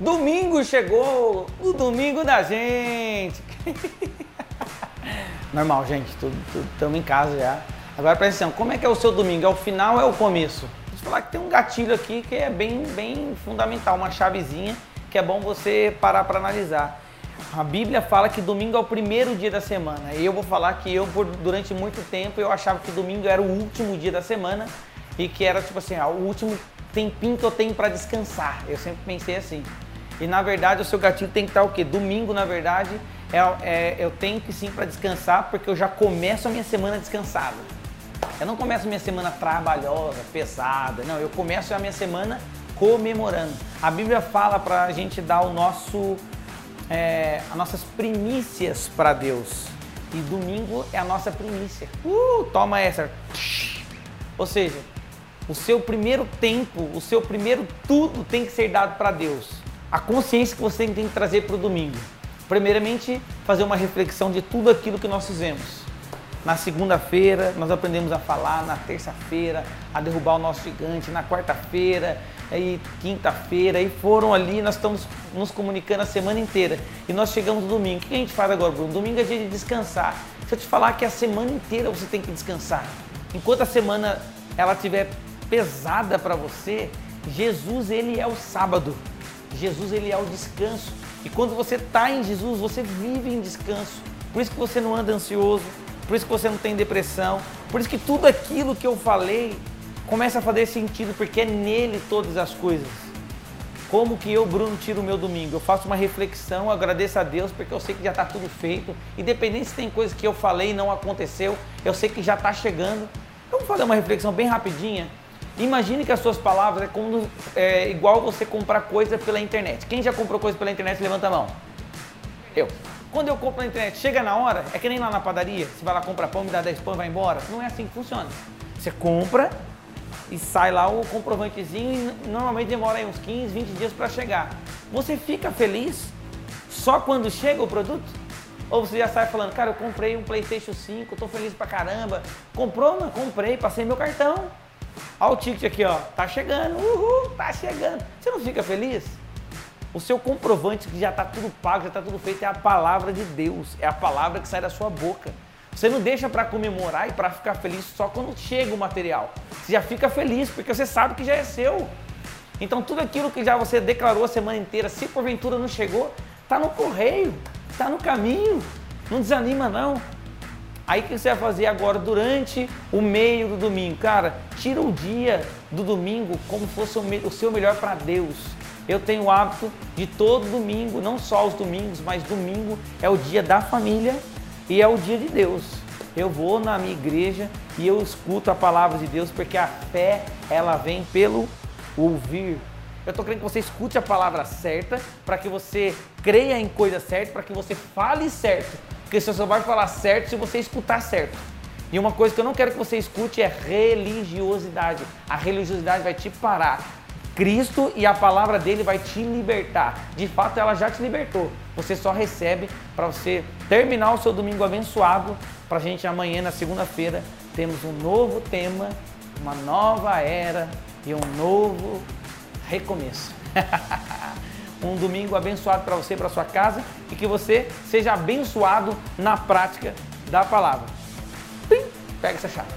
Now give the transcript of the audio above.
Domingo chegou, o domingo da gente. Normal, gente, estamos em casa já. Agora presta atenção, como é que é o seu domingo? É o final ou é o começo? Deixa eu falar que tem um gatilho aqui que é bem, bem fundamental, uma chavezinha que é bom você parar para analisar. A Bíblia fala que domingo é o primeiro dia da semana. E eu vou falar que eu, por, durante muito tempo, eu achava que domingo era o último dia da semana e que era tipo assim, ah, o último tempinho que eu tenho para descansar. Eu sempre pensei assim. E na verdade o seu gatilho tem que estar o quê? Domingo, na verdade, é, é eu tenho que sim para descansar, porque eu já começo a minha semana descansada. Eu não começo a minha semana trabalhosa, pesada. Não, eu começo a minha semana comemorando. A Bíblia fala para a gente dar o nosso, é, as nossas primícias para Deus. E domingo é a nossa primícia. Uh, toma essa. Ou seja, o seu primeiro tempo, o seu primeiro tudo tem que ser dado para Deus. A consciência que você tem que trazer para o domingo. Primeiramente, fazer uma reflexão de tudo aquilo que nós fizemos. Na segunda-feira, nós aprendemos a falar, na terça-feira, a derrubar o nosso gigante, na quarta-feira, e quinta-feira, e foram ali, nós estamos nos comunicando a semana inteira. E nós chegamos no domingo. O que a gente faz agora, Bruno? Domingo é dia de descansar. Se eu te falar que a semana inteira você tem que descansar. Enquanto a semana ela estiver pesada para você, Jesus ele é o sábado. Jesus ele é o descanso. E quando você está em Jesus, você vive em descanso. Por isso que você não anda ansioso, por isso que você não tem depressão, por isso que tudo aquilo que eu falei começa a fazer sentido, porque é nele todas as coisas. Como que eu, Bruno, tiro o meu domingo? Eu faço uma reflexão, agradeço a Deus, porque eu sei que já está tudo feito. Independente se tem coisa que eu falei e não aconteceu, eu sei que já está chegando. Vamos fazer uma reflexão bem rapidinha. Imagine que as suas palavras é, como, é igual você comprar coisa pela internet. Quem já comprou coisa pela internet, levanta a mão. Eu. Quando eu compro na internet, chega na hora, é que nem lá na padaria, você vai lá comprar pão, me dá 10 pão e vai embora. Não é assim que funciona. Você compra e sai lá o comprovantezinho e normalmente demora aí uns 15, 20 dias para chegar. Você fica feliz só quando chega o produto? Ou você já sai falando, cara, eu comprei um PlayStation 5, tô feliz pra caramba. Comprou? Não, comprei, passei meu cartão. Olha o ticket aqui, ó, tá chegando, uhul, tá chegando. Você não fica feliz? O seu comprovante que já está tudo pago, já está tudo feito, é a palavra de Deus, é a palavra que sai da sua boca. Você não deixa para comemorar e para ficar feliz só quando chega o material. Você já fica feliz porque você sabe que já é seu. Então tudo aquilo que já você declarou a semana inteira, se porventura não chegou, está no correio, está no caminho. Não desanima não. Aí o que você vai fazer agora durante o meio do domingo? Cara, tira o dia do domingo como fosse o seu melhor para Deus. Eu tenho o hábito de todo domingo, não só os domingos, mas domingo é o dia da família e é o dia de Deus. Eu vou na minha igreja e eu escuto a palavra de Deus porque a fé ela vem pelo ouvir. Eu estou querendo que você escute a palavra certa para que você creia em coisa certa, para que você fale certo. Porque você só vai falar certo se você escutar certo. E uma coisa que eu não quero que você escute é religiosidade. A religiosidade vai te parar. Cristo e a palavra dele vai te libertar. De fato, ela já te libertou. Você só recebe para você terminar o seu domingo abençoado. Para a gente amanhã, na segunda-feira, temos um novo tema, uma nova era e um novo recomeço. um domingo abençoado para você, para sua casa e que você seja abençoado na prática da palavra. Pim, pega essa chave.